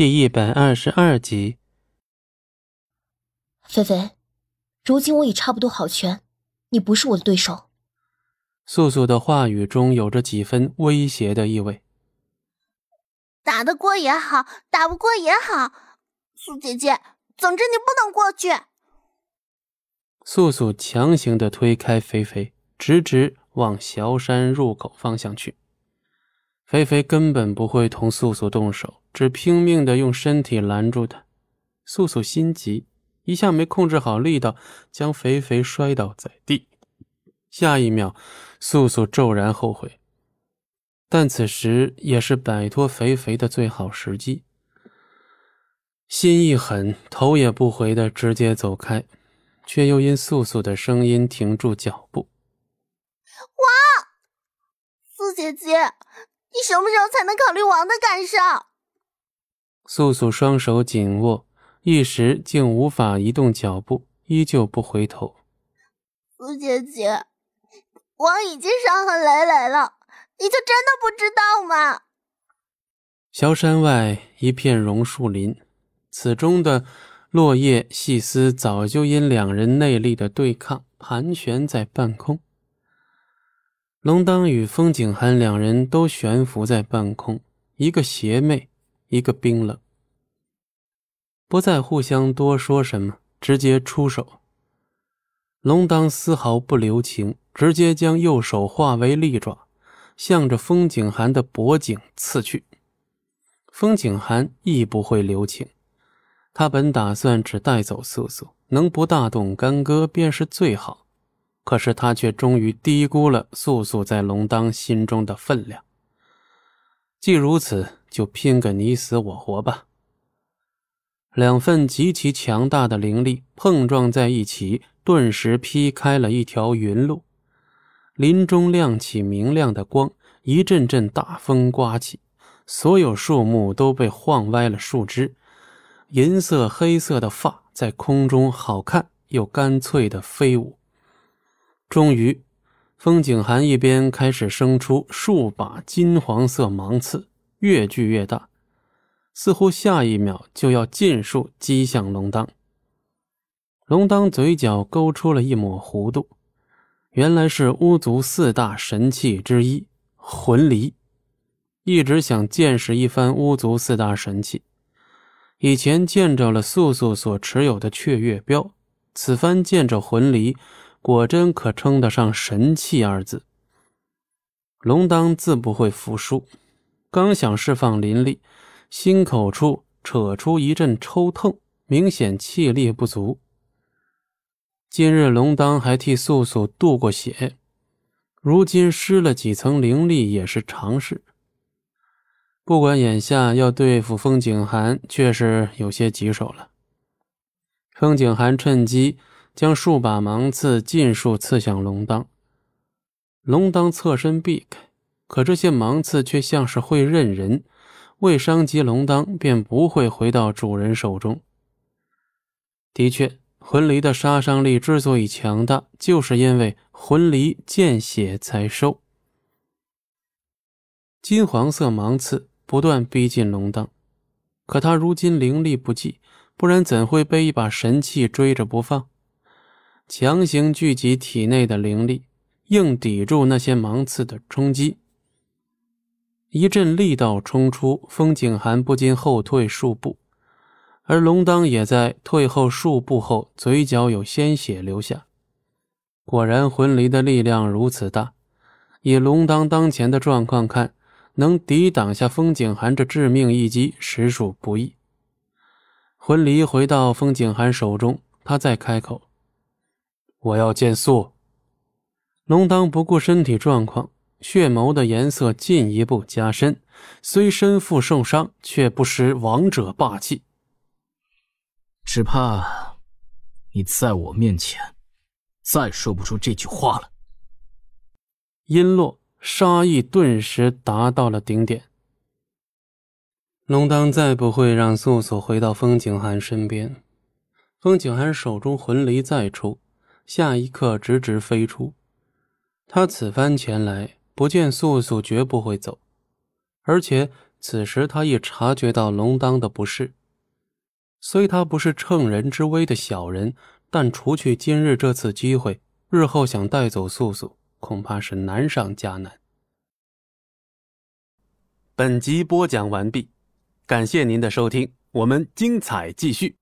第一百二十二集。菲菲，如今我已差不多好全，你不是我的对手。素素的话语中有着几分威胁的意味。打得过也好，打不过也好，素姐姐，总之你不能过去。素素强行的推开菲菲，直直往小山入口方向去。菲菲根本不会同素素动手，只拼命的用身体拦住他。素素心急，一下没控制好力道，将肥肥摔倒在地。下一秒，素素骤然后悔，但此时也是摆脱肥肥的最好时机。心一狠，头也不回的直接走开，却又因素素的声音停住脚步。王，素姐姐。你什么时候才能考虑王的感受？素素双手紧握，一时竟无法移动脚步，依旧不回头。苏姐姐，我已经伤痕累累了，你就真的不知道吗？萧山外一片榕树林，此中的落叶细丝早就因两人内力的对抗盘旋在半空。龙当与风景寒两人都悬浮在半空，一个邪魅，一个冰冷，不再互相多说什么，直接出手。龙当丝毫不留情，直接将右手化为利爪，向着风景寒的脖颈刺去。风景寒亦不会留情，他本打算只带走素素，能不大动干戈便是最好。可是他却终于低估了素素在龙当心中的分量。既如此，就拼个你死我活吧。两份极其强大的灵力碰撞在一起，顿时劈开了一条云路。林中亮起明亮的光，一阵阵大风刮起，所有树木都被晃歪了树枝，银色、黑色的发在空中好看又干脆的飞舞。终于，风景寒一边开始生出数把金黄色芒刺，越聚越大，似乎下一秒就要尽数击向龙当。龙当嘴角勾出了一抹弧度，原来是巫族四大神器之一魂离。一直想见识一番巫族四大神器，以前见着了素素所持有的雀月镖，此番见着魂离。果真可称得上神器二字。龙当自不会服输，刚想释放灵力，心口处扯出一阵抽痛，明显气力不足。今日龙当还替素素渡过血，如今失了几层灵力也是常事。不管眼下要对付风景寒，却是有些棘手了。风景寒趁机。将数把芒刺尽数刺向龙当，龙当侧身避开，可这些芒刺却像是会认人，未伤及龙当，便不会回到主人手中。的确，魂离的杀伤力之所以强大，就是因为魂离见血才收。金黄色芒刺不断逼近龙当，可他如今灵力不济，不然怎会被一把神器追着不放？强行聚集体内的灵力，硬抵住那些芒刺的冲击。一阵力道冲出，风景寒不禁后退数步，而龙当也在退后数步后，嘴角有鲜血流下。果然，魂离的力量如此大，以龙当当前的状况看，能抵挡下风景寒这致命一击，实属不易。魂离回到风景寒手中，他再开口。我要见素。龙当不顾身体状况，血眸的颜色进一步加深，虽身负受伤，却不失王者霸气。只怕你在我面前再说不出这句话了。音落，杀意顿时达到了顶点。龙当再不会让素素回到风景寒身边。风景寒手中魂离再出。下一刻，直直飞出。他此番前来，不见素素，绝不会走。而且此时他亦察觉到龙当的不适。虽他不是乘人之危的小人，但除去今日这次机会，日后想带走素素，恐怕是难上加难。本集播讲完毕，感谢您的收听，我们精彩继续。